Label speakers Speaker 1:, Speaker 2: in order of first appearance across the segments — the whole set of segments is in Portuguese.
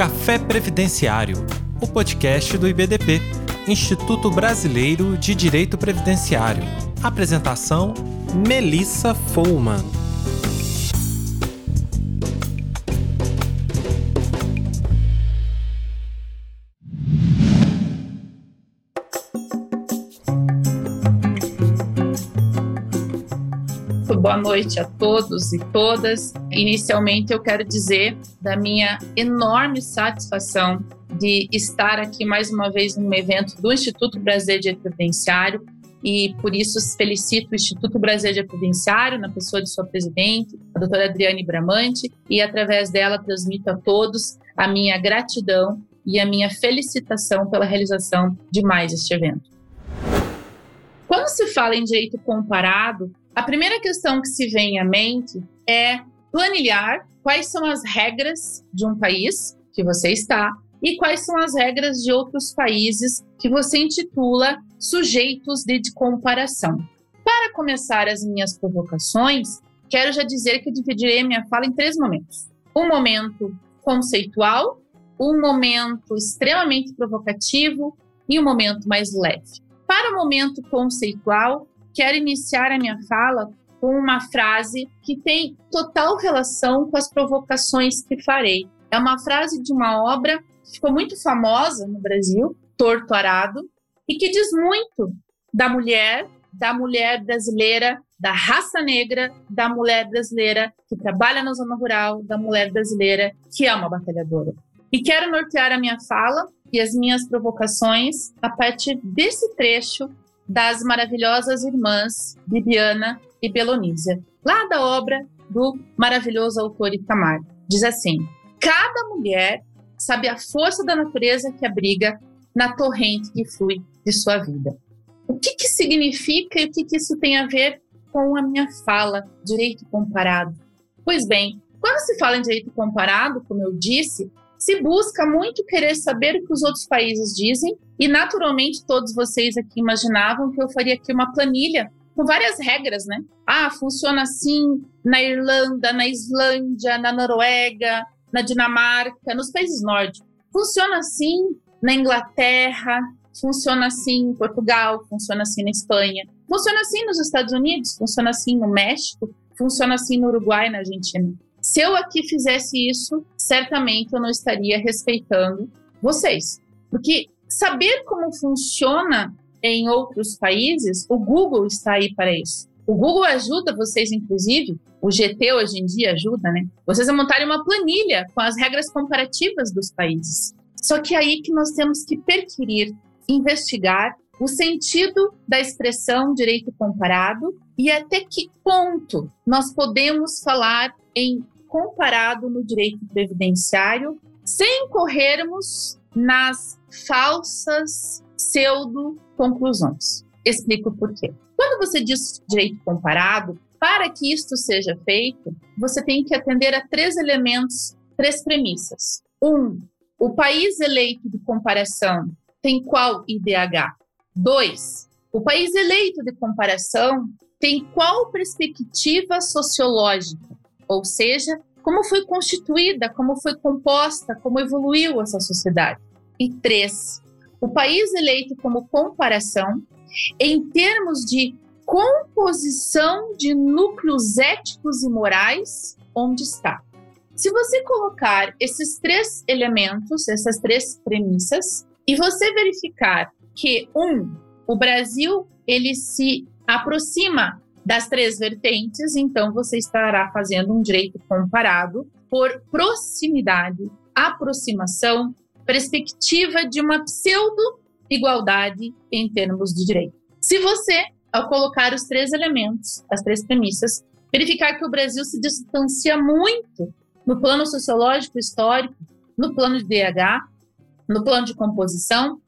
Speaker 1: Café Previdenciário, o podcast do IBDP, Instituto Brasileiro de Direito Previdenciário. Apresentação: Melissa Follman.
Speaker 2: Noite a todos e todas. Inicialmente, eu quero dizer da minha enorme satisfação de estar aqui mais uma vez num evento do Instituto Brasileiro de Previdenciário e por isso felicito o Instituto Brasileiro de Previdenciário na pessoa de sua presidente, a doutora Adriane Bramante, e através dela transmito a todos a minha gratidão e a minha felicitação pela realização de mais este evento. Quando se fala em direito comparado, a primeira questão que se vem à mente é planilhar quais são as regras de um país que você está e quais são as regras de outros países que você intitula sujeitos de comparação. Para começar as minhas provocações, quero já dizer que dividirei minha fala em três momentos: um momento conceitual, um momento extremamente provocativo e um momento mais leve. Para o momento conceitual, quero iniciar a minha fala com uma frase que tem total relação com as provocações que farei. É uma frase de uma obra que ficou muito famosa no Brasil, Torto Arado, e que diz muito da mulher, da mulher brasileira, da raça negra, da mulher brasileira que trabalha na zona rural, da mulher brasileira que é uma batalhadora. E quero nortear a minha fala e as minhas provocações a partir desse trecho das maravilhosas irmãs Bibiana e Belonísia, lá da obra do maravilhoso autor Itamar. Diz assim: Cada mulher sabe a força da natureza que abriga na torrente que flui de sua vida. O que, que significa e o que, que isso tem a ver com a minha fala, direito comparado? Pois bem, quando se fala em direito comparado, como eu disse, se busca muito querer saber o que os outros países dizem, e naturalmente todos vocês aqui imaginavam que eu faria aqui uma planilha com várias regras, né? Ah, funciona assim na Irlanda, na Islândia, na Noruega, na Dinamarca, nos países nórdicos. Funciona assim na Inglaterra, funciona assim em Portugal, funciona assim na Espanha, funciona assim nos Estados Unidos, funciona assim no México, funciona assim no Uruguai, na Argentina. Se eu aqui fizesse isso, certamente eu não estaria respeitando vocês. Porque saber como funciona em outros países, o Google está aí para isso. O Google ajuda vocês, inclusive, o GT hoje em dia ajuda, né? Vocês a montarem uma planilha com as regras comparativas dos países. Só que é aí que nós temos que perquirir, investigar o sentido da expressão direito comparado e até que ponto nós podemos falar em comparado no direito previdenciário, sem corrermos nas falsas pseudo-conclusões. Explico por quê. Quando você diz direito comparado, para que isto seja feito, você tem que atender a três elementos, três premissas. Um, o país eleito de comparação tem qual IDH? Dois, o país eleito de comparação tem qual perspectiva sociológica? Ou seja, como foi constituída, como foi composta, como evoluiu essa sociedade. E três, o país eleito como comparação, em termos de composição de núcleos éticos e morais, onde está. Se você colocar esses três elementos, essas três premissas, e você verificar que um, o Brasil ele se aproxima das três vertentes, então você estará fazendo um direito comparado por proximidade, aproximação, perspectiva de uma pseudo-igualdade em termos de direito. Se você, ao colocar os três elementos, as três premissas, verificar que o Brasil se distancia muito no plano sociológico histórico, no plano de DH, no plano de composição,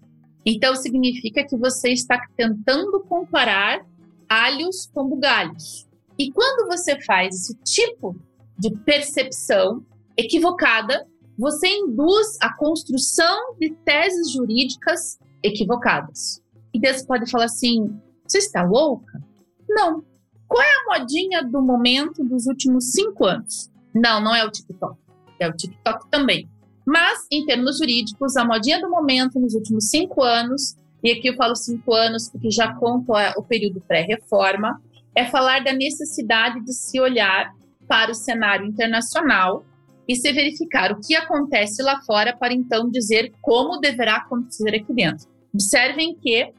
Speaker 2: então significa que você está tentando comparar alhos com bugalhos. E quando você faz esse tipo de percepção equivocada, você induz a construção de teses jurídicas equivocadas. E você pode falar assim: você está louca? Não. Qual é a modinha do momento dos últimos cinco anos? Não, não é o TikTok. É o TikTok também. Mas, em termos jurídicos, a modinha do momento nos últimos cinco anos, e aqui eu falo cinco anos porque já conto o período pré-reforma, é falar da necessidade de se olhar para o cenário internacional e se verificar o que acontece lá fora para então dizer como deverá acontecer aqui dentro. Observem que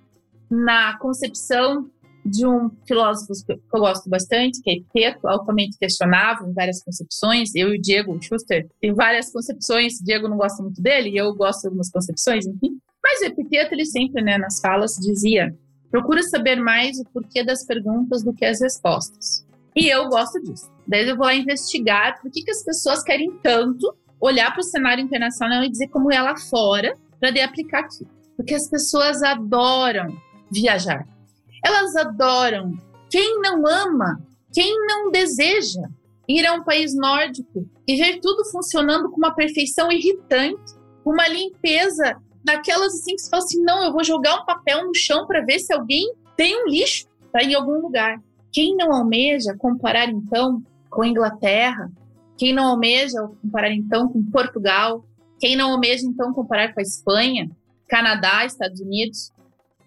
Speaker 2: na concepção de um filósofo que eu gosto bastante, que é Epiteto, altamente questionável em várias concepções. Eu e o Diego Schuster tem várias concepções. O Diego não gosta muito dele eu gosto de algumas concepções, enfim. Mas o Epiteto, ele sempre, né, nas falas, dizia: procura saber mais o porquê das perguntas do que as respostas. E eu gosto disso. Daí eu vou lá investigar por que, que as pessoas querem tanto olhar para o cenário internacional e dizer como é lá fora para de aplicar aqui. Porque as pessoas adoram viajar. Elas adoram. Quem não ama, quem não deseja ir a um país nórdico e ver tudo funcionando com uma perfeição irritante, uma limpeza daquelas assim que você fala assim: não, eu vou jogar um papel no chão para ver se alguém tem um lixo tá em algum lugar. Quem não almeja comparar então com a Inglaterra? Quem não almeja comparar então com Portugal? Quem não almeja então comparar com a Espanha, Canadá, Estados Unidos?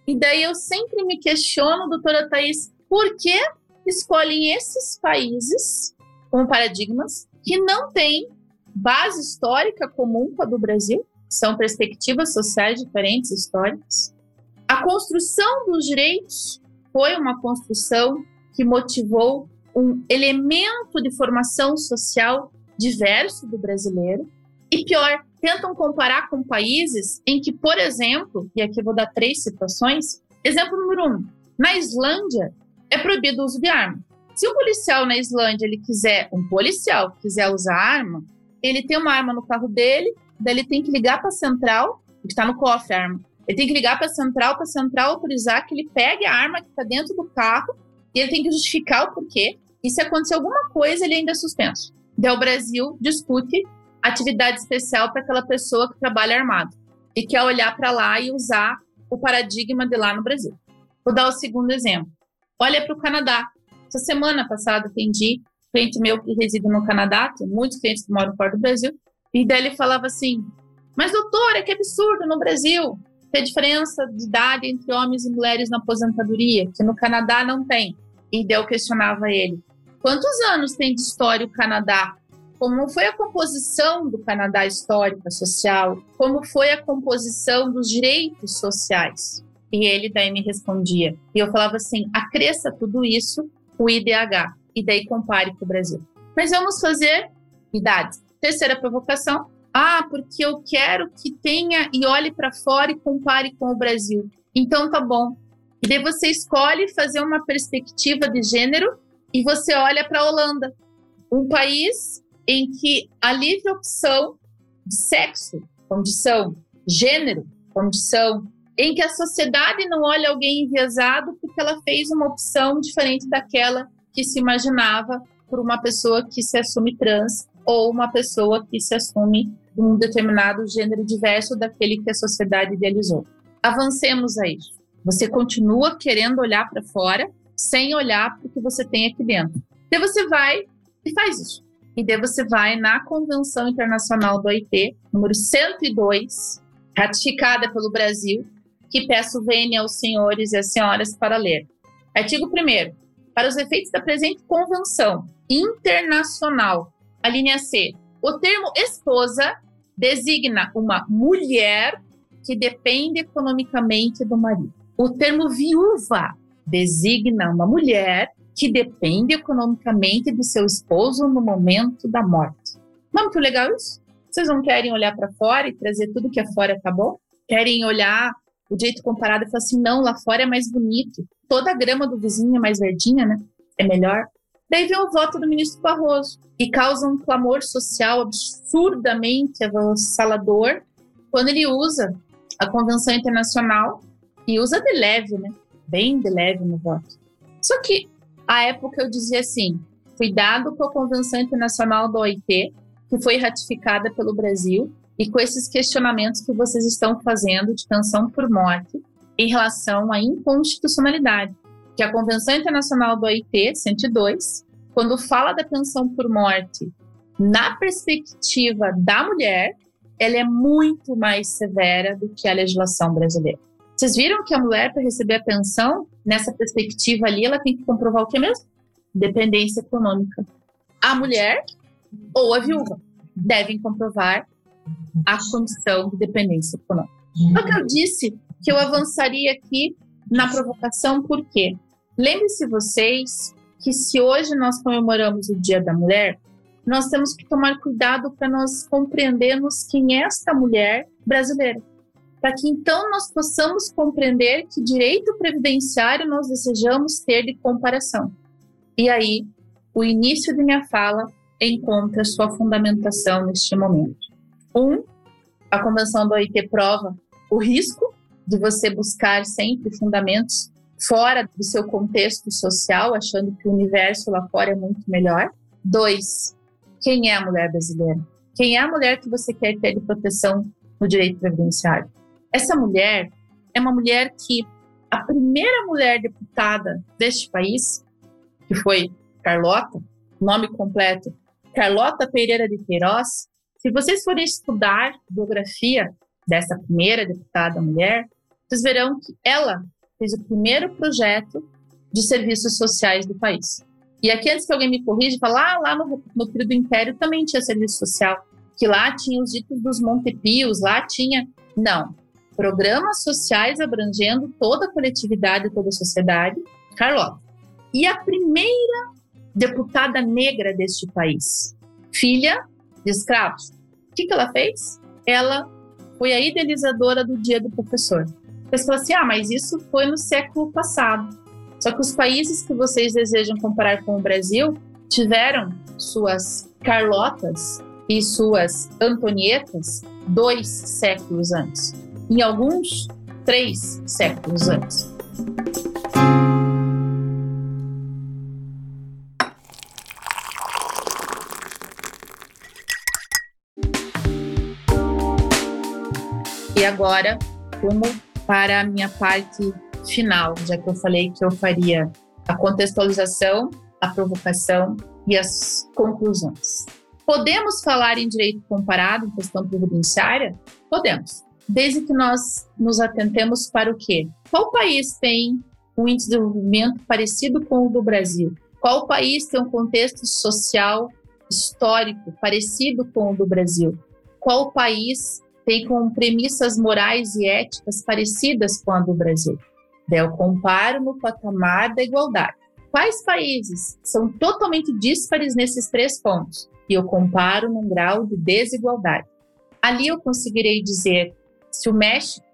Speaker 2: E daí eu sempre me questiono, doutora Thais, por que escolhem esses países como paradigmas que não têm base histórica comum com a do Brasil? São perspectivas sociais diferentes, históricas. A construção dos direitos foi uma construção que motivou um elemento de formação social diverso do brasileiro. E pior, tentam comparar com países em que, por exemplo, e aqui vou dar três situações. Exemplo número um: na Islândia é proibido o uso de arma. Se um policial na Islândia ele quiser, um policial quiser usar arma, ele tem uma arma no carro dele, daí ele tem que ligar para a central, que está no cofre a arma. Ele tem que ligar para a central, para a central autorizar que ele pegue a arma que está dentro do carro e ele tem que justificar o porquê. E se acontecer alguma coisa, ele ainda é suspenso. Daí o Brasil discute atividade especial para aquela pessoa que trabalha armado e quer olhar para lá e usar o paradigma de lá no Brasil. Vou dar o segundo exemplo. Olha para o Canadá. Essa semana passada atendi cliente meu que reside no Canadá, tem muitos clientes que moram fora do Brasil, e daí ele falava assim: Mas doutora, que absurdo no Brasil ter diferença de idade entre homens e mulheres na aposentadoria, que no Canadá não tem. E daí eu questionava ele: Quantos anos tem de história o Canadá? como foi a composição do Canadá histórica social, como foi a composição dos direitos sociais. E ele daí me respondia. E eu falava assim: acresça tudo isso o IDH e daí compare com o Brasil. Mas vamos fazer idades. Terceira provocação. Ah, porque eu quero que tenha e olhe para fora e compare com o Brasil. Então tá bom. E daí você escolhe fazer uma perspectiva de gênero e você olha para a Holanda, um país em que a livre opção de sexo, condição, gênero, condição, em que a sociedade não olha alguém enviesado porque ela fez uma opção diferente daquela que se imaginava por uma pessoa que se assume trans ou uma pessoa que se assume um determinado gênero diverso daquele que a sociedade idealizou. Avancemos a isso. Você continua querendo olhar para fora sem olhar para o que você tem aqui dentro. Então você vai e faz isso e daí você vai na Convenção Internacional do OIT, número 102, ratificada pelo Brasil, que peço vênia aos senhores e às senhoras para ler. Artigo 1 Para os efeitos da presente convenção internacional, a linha C, o termo esposa designa uma mulher que depende economicamente do marido. O termo viúva designa uma mulher que depende economicamente de seu esposo no momento da morte. Não é muito legal isso? Vocês não querem olhar para fora e trazer tudo que é fora tá bom? Querem olhar o jeito comparado e falar assim, não, lá fora é mais bonito. Toda a grama do vizinho é mais verdinha, né? É melhor. Daí vem o voto do ministro Barroso e causa um clamor social absurdamente avassalador quando ele usa a Convenção Internacional e usa de leve, né? Bem de leve no voto. Só que à época eu dizia assim: cuidado com a Convenção Internacional da OIT, que foi ratificada pelo Brasil, e com esses questionamentos que vocês estão fazendo de pensão por morte em relação à inconstitucionalidade. Que a Convenção Internacional do OIT, 102, quando fala da pensão por morte na perspectiva da mulher, ela é muito mais severa do que a legislação brasileira. Vocês viram que a mulher, para receber a pensão, nessa perspectiva ali, ela tem que comprovar o que mesmo? Dependência econômica. A mulher ou a viúva devem comprovar a condição de dependência econômica. Só que eu disse que eu avançaria aqui na provocação, por quê? Lembre-se vocês que se hoje nós comemoramos o Dia da Mulher, nós temos que tomar cuidado para nós compreendermos quem é esta mulher brasileira. Para que então nós possamos compreender que direito previdenciário nós desejamos ter de comparação. E aí, o início de minha fala encontra sua fundamentação neste momento. Um, a Convenção da OIT prova o risco de você buscar sempre fundamentos fora do seu contexto social, achando que o universo lá fora é muito melhor. Dois, quem é a mulher brasileira? Quem é a mulher que você quer ter de proteção no direito previdenciário? Essa mulher é uma mulher que a primeira mulher deputada deste país, que foi Carlota, nome completo, Carlota Pereira de Queiroz, se vocês forem estudar biografia dessa primeira deputada mulher, vocês verão que ela fez o primeiro projeto de serviços sociais do país. E aqui, antes que alguém me corrija, fala, ah, lá no, no período do Império também tinha serviço social, que lá tinha os ditos dos Montepios, lá tinha... Não, programas sociais abrangendo toda a coletividade, toda a sociedade, Carlota. E a primeira deputada negra deste país, filha de escravos. O que, que ela fez? Ela foi a idealizadora do Dia do Professor. Fala assim, ah, mas isso foi no século passado. Só que os países que vocês desejam comparar com o Brasil tiveram suas Carlotas e suas Antonietas dois séculos antes. Em alguns, três séculos antes. E agora, como para a minha parte final, já que eu falei que eu faria a contextualização, a provocação e as conclusões. Podemos falar em direito comparado, em questão previdenciária? Podemos. Desde que nós nos atentemos para o quê? Qual país tem um índice de desenvolvimento parecido com o do Brasil? Qual país tem um contexto social histórico parecido com o do Brasil? Qual país tem com premissas morais e éticas parecidas com a do Brasil. Daí eu comparo no patamar da igualdade. Quais países são totalmente díspares nesses três pontos? E eu comparo num grau de desigualdade. Ali eu conseguirei dizer se o México,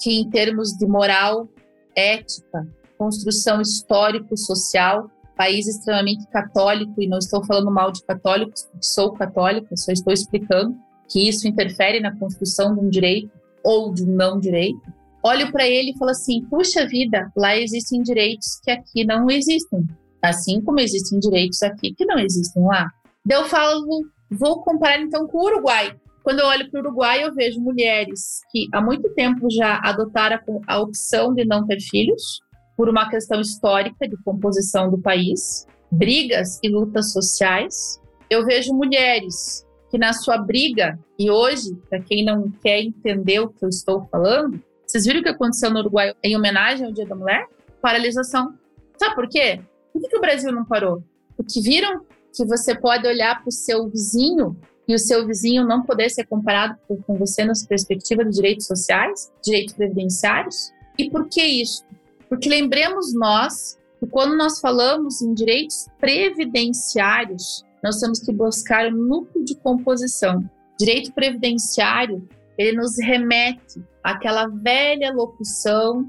Speaker 2: que em termos de moral, ética, construção histórico-social, país extremamente católico, e não estou falando mal de católicos, porque sou católica, só estou explicando, que isso interfere na construção de um direito ou de um não direito, olho para ele e falo assim: puxa vida, lá existem direitos que aqui não existem, assim como existem direitos aqui que não existem lá. Daí eu falo, vou comparar então com o Uruguai. Quando eu olho para o Uruguai, eu vejo mulheres que há muito tempo já adotaram a opção de não ter filhos, por uma questão histórica de composição do país, brigas e lutas sociais. Eu vejo mulheres que na sua briga, e hoje, para quem não quer entender o que eu estou falando, vocês viram o que aconteceu no Uruguai em homenagem ao Dia da Mulher? Paralisação. Sabe por quê? Por que, que o Brasil não parou? Porque viram que você pode olhar para o seu vizinho e o seu vizinho não poder ser comparado com você nas perspectivas de direitos sociais, direitos previdenciários? E por que isso? Porque lembremos nós que quando nós falamos em direitos previdenciários, nós temos que buscar o núcleo de composição. Direito previdenciário, ele nos remete àquela velha locução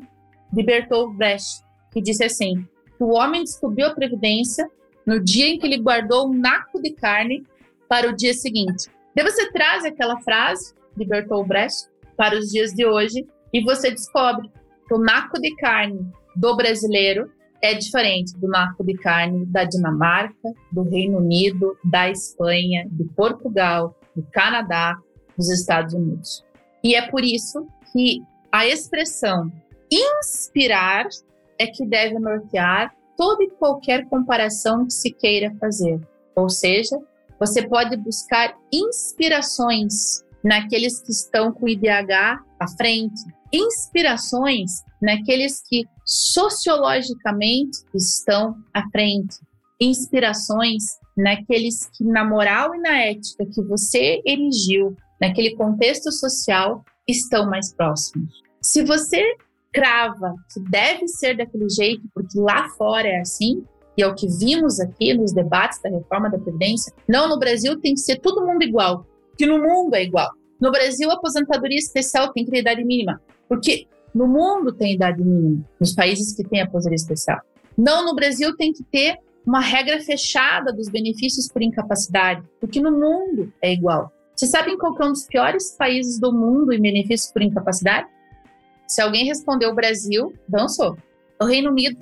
Speaker 2: de Bertolt Brecht, que disse assim: que o homem descobriu a previdência no dia em que ele guardou um naco de carne para o dia seguinte. Daí você traz aquela frase de Bertolt Brecht para os dias de hoje e você descobre que o naco de carne do brasileiro é diferente do naco de carne da Dinamarca, do Reino Unido, da Espanha, de Portugal, do Canadá, dos Estados Unidos. E é por isso que a expressão inspirar é que deve nortear toda e qualquer comparação que se queira fazer. Ou seja, você pode buscar inspirações naqueles que estão com o IDH à frente. Inspirações naqueles que sociologicamente estão à frente. Inspirações naqueles que, na moral e na ética que você erigiu, naquele contexto social, estão mais próximos. Se você crava que deve ser daquele jeito, porque lá fora é assim, e é o que vimos aqui nos debates da reforma da Previdência, não, no Brasil tem que ser todo mundo igual, que no mundo é igual. No Brasil, a aposentadoria especial tem que ter idade mínima, porque no mundo tem idade mínima, nos países que têm aposentadoria especial. Não, no Brasil tem que ter uma regra fechada dos benefícios por incapacidade, porque no mundo é igual. Vocês sabem qual é um dos piores países do mundo em benefícios por incapacidade? Se alguém respondeu o Brasil, dançou. O Reino Unido,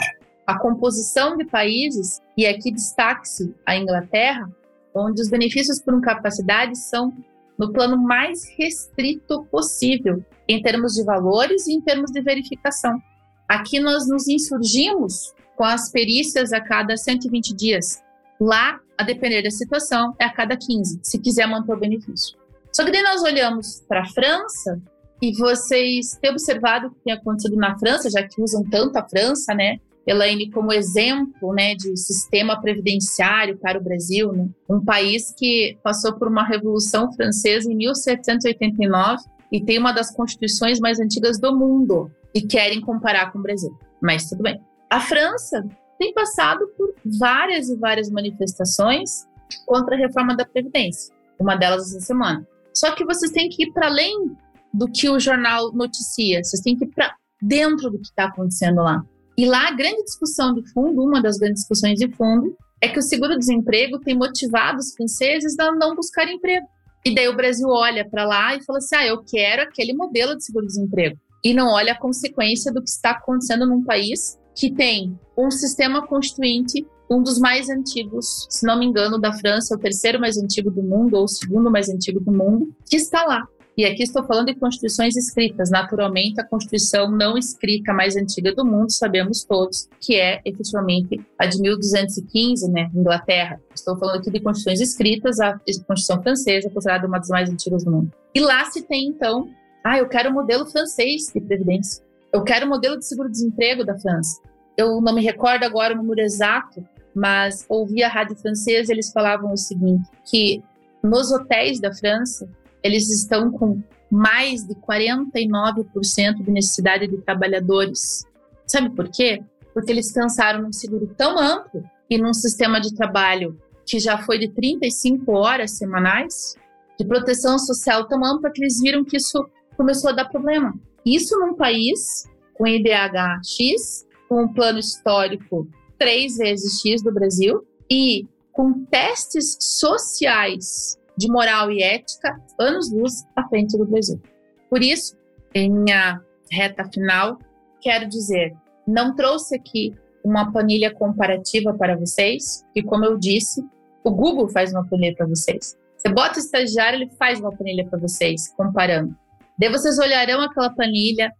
Speaker 2: a composição de países, e aqui destaque-se a Inglaterra, onde os benefícios por incapacidade são no plano mais restrito possível, em termos de valores e em termos de verificação. Aqui nós nos insurgimos com as perícias a cada 120 dias. Lá, a depender da situação, é a cada 15, se quiser manter o benefício. Só que daí nós olhamos para a França e vocês têm observado o que tem acontecido na França, já que usam tanto a França, né? Elaine, como exemplo né, de sistema previdenciário para o Brasil, né? um país que passou por uma revolução francesa em 1789 e tem uma das constituições mais antigas do mundo e querem comparar com o Brasil. Mas tudo bem. A França tem passado por várias e várias manifestações contra a reforma da Previdência, uma delas essa semana. Só que vocês têm que ir para além do que o jornal noticia, vocês têm que ir para dentro do que está acontecendo lá. E lá a grande discussão de fundo, uma das grandes discussões de fundo, é que o seguro-desemprego tem motivado os franceses a não buscar emprego. E daí o Brasil olha para lá e fala assim: ah, eu quero aquele modelo de seguro-desemprego. E não olha a consequência do que está acontecendo num país que tem um sistema constituinte, um dos mais antigos, se não me engano, da França, o terceiro mais antigo do mundo, ou o segundo mais antigo do mundo, que está lá. E aqui estou falando de constituições escritas. Naturalmente, a constituição não escrita mais antiga do mundo, sabemos todos, que é efetivamente a de 1215, né, Inglaterra. Estou falando aqui de constituições escritas, a Constituição Francesa, considerada uma das mais antigas do mundo. E lá se tem, então, ah, eu quero o modelo francês de previdência. Eu quero o modelo de seguro-desemprego da França. Eu não me recordo agora o número exato, mas ouvi a rádio francesa, eles falavam o seguinte, que nos hotéis da França, eles estão com mais de 49% de necessidade de trabalhadores. Sabe por quê? Porque eles pensaram num seguro tão amplo e num sistema de trabalho que já foi de 35 horas semanais, de proteção social tão ampla que eles viram que isso começou a dar problema. Isso num país com IDH X, com um plano histórico três vezes X do Brasil e com testes sociais de moral e ética anos-luz à frente do Brasil. Por isso, em minha reta final, quero dizer, não trouxe aqui uma planilha comparativa para vocês, que como eu disse, o Google faz uma planilha para vocês. Você bota o estagiário, ele faz uma planilha para vocês, comparando. Daí vocês olharão aquela planilha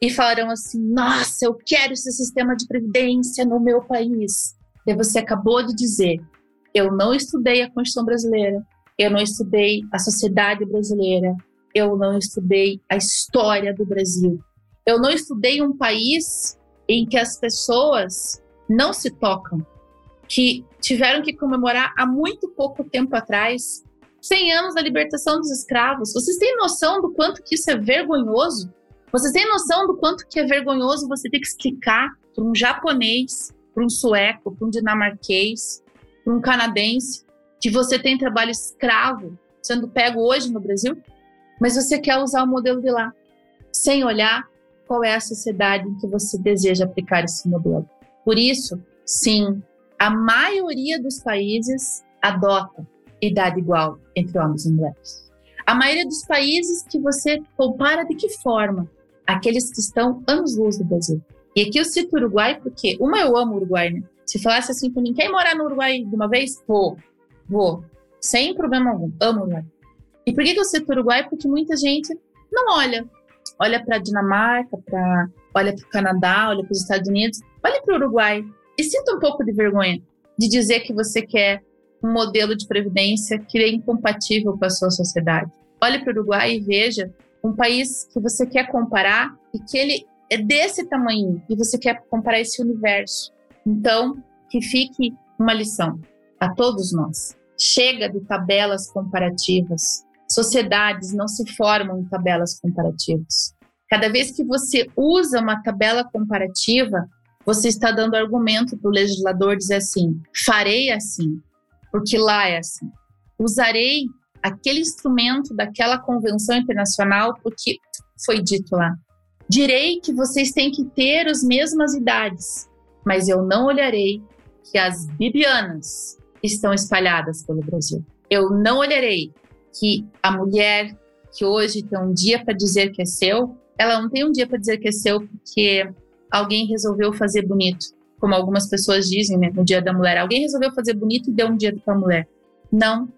Speaker 2: e falarão assim: nossa, eu quero esse sistema de previdência no meu país. Daí você acabou de dizer: eu não estudei a Constituição brasileira, eu não estudei a sociedade brasileira, eu não estudei a história do Brasil, eu não estudei um país em que as pessoas não se tocam, que tiveram que comemorar há muito pouco tempo atrás 100 anos da libertação dos escravos. Vocês têm noção do quanto que isso é vergonhoso? Vocês têm noção do quanto que é vergonhoso você ter que explicar para um japonês, para um sueco, para um dinamarquês, para um canadense, que você tem trabalho escravo sendo pego hoje no Brasil, mas você quer usar o modelo de lá, sem olhar qual é a sociedade em que você deseja aplicar esse modelo. Por isso, sim, a maioria dos países adota idade igual entre homens e mulheres. A maioria dos países que você compara de que forma? Aqueles que estão anos-luz do Brasil. E aqui eu cito o Uruguai porque, uma, eu amo o Uruguai, né? Se falasse assim para mim, quer morar no Uruguai de uma vez? Vou, vou. Sem problema algum. Amo Uruguai. E por que, que eu cito Uruguai? Porque muita gente não olha. Olha para Dinamarca, pra, olha para o Canadá, olha para os Estados Unidos, olha para o Uruguai. E sinta um pouco de vergonha de dizer que você quer um modelo de previdência que é incompatível com a sua sociedade. olhe para o Uruguai e veja um país que você quer comparar e que ele é desse tamanho e você quer comparar esse universo. Então, que fique uma lição a todos nós. Chega de tabelas comparativas. Sociedades não se formam em tabelas comparativas. Cada vez que você usa uma tabela comparativa, você está dando argumento para o legislador dizer assim: farei assim, porque lá é assim. Usarei aquele instrumento daquela convenção internacional porque foi dito lá. Direi que vocês têm que ter as mesmas idades, mas eu não olharei que as bibianas estão espalhadas pelo Brasil. Eu não olharei que a mulher que hoje tem um dia para dizer que é seu, ela não tem um dia para dizer que é seu porque alguém resolveu fazer bonito, como algumas pessoas dizem né, no Dia da Mulher. Alguém resolveu fazer bonito e deu um dia para a mulher. Não,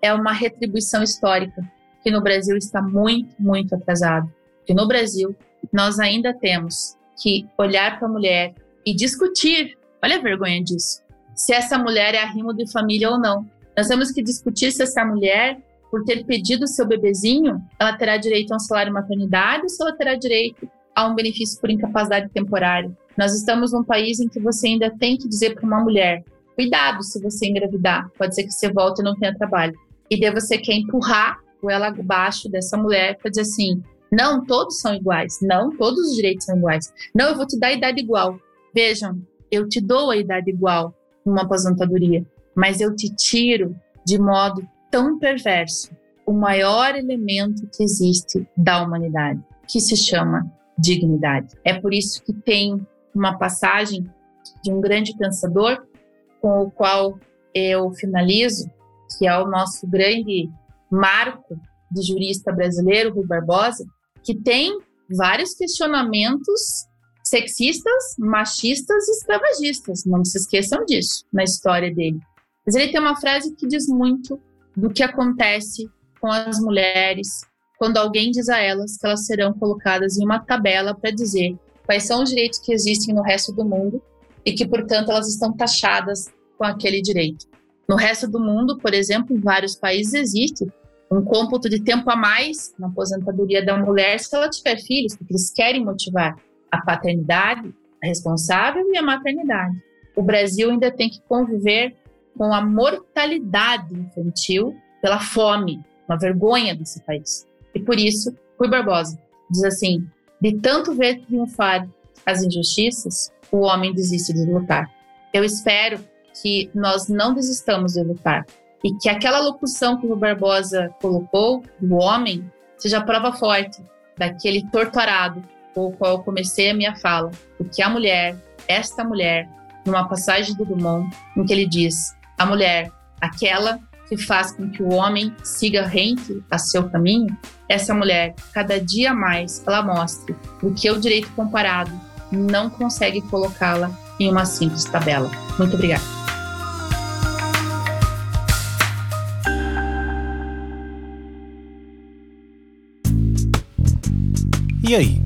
Speaker 2: é uma retribuição histórica que no Brasil está muito, muito atrasado. Que no Brasil nós ainda temos que olhar para a mulher e discutir. Olha a vergonha disso. Se essa mulher é arrimo de família ou não. Nós temos que discutir se essa mulher, por ter pedido seu bebezinho, ela terá direito a um salário maternidade ou se ela terá direito a um benefício por incapacidade temporária. Nós estamos num país em que você ainda tem que dizer para uma mulher: cuidado se você engravidar, pode ser que você volte e não tenha trabalho. E daí você quer empurrar o ela abaixo dessa mulher para dizer assim: não, todos são iguais. Não, todos os direitos são iguais. Não, eu vou te dar a idade igual. Vejam, eu te dou a idade igual numa aposentadoria, mas eu te tiro de modo tão perverso o maior elemento que existe da humanidade, que se chama dignidade. É por isso que tem uma passagem de um grande pensador com o qual eu finalizo, que é o nosso grande marco de jurista brasileiro, Rui Barbosa, que tem vários questionamentos sexistas, machistas e escravagistas. Não se esqueçam disso na história dele. Mas ele tem uma frase que diz muito do que acontece com as mulheres quando alguém diz a elas que elas serão colocadas em uma tabela para dizer quais são os direitos que existem no resto do mundo e que, portanto, elas estão taxadas com aquele direito. No resto do mundo, por exemplo, em vários países existe um cômputo de tempo a mais na aposentadoria da mulher se ela tiver filhos, porque eles querem motivar a paternidade a responsável e a maternidade. O Brasil ainda tem que conviver com a mortalidade infantil pela fome, uma vergonha desse país. E por isso, Rui Barbosa diz assim: de tanto ver triunfar as injustiças, o homem desiste de lutar. Eu espero que nós não desistamos de lutar e que aquela locução que o Barbosa colocou do homem seja prova forte daquele torturado com o qual eu comecei a minha fala, porque a mulher, esta mulher, numa passagem do Dumont, em que ele diz: a mulher, aquela que faz com que o homem siga rente a seu caminho, essa mulher, cada dia mais, ela mostre o que o direito comparado não consegue colocá-la em uma simples tabela. Muito obrigada.
Speaker 1: E aí,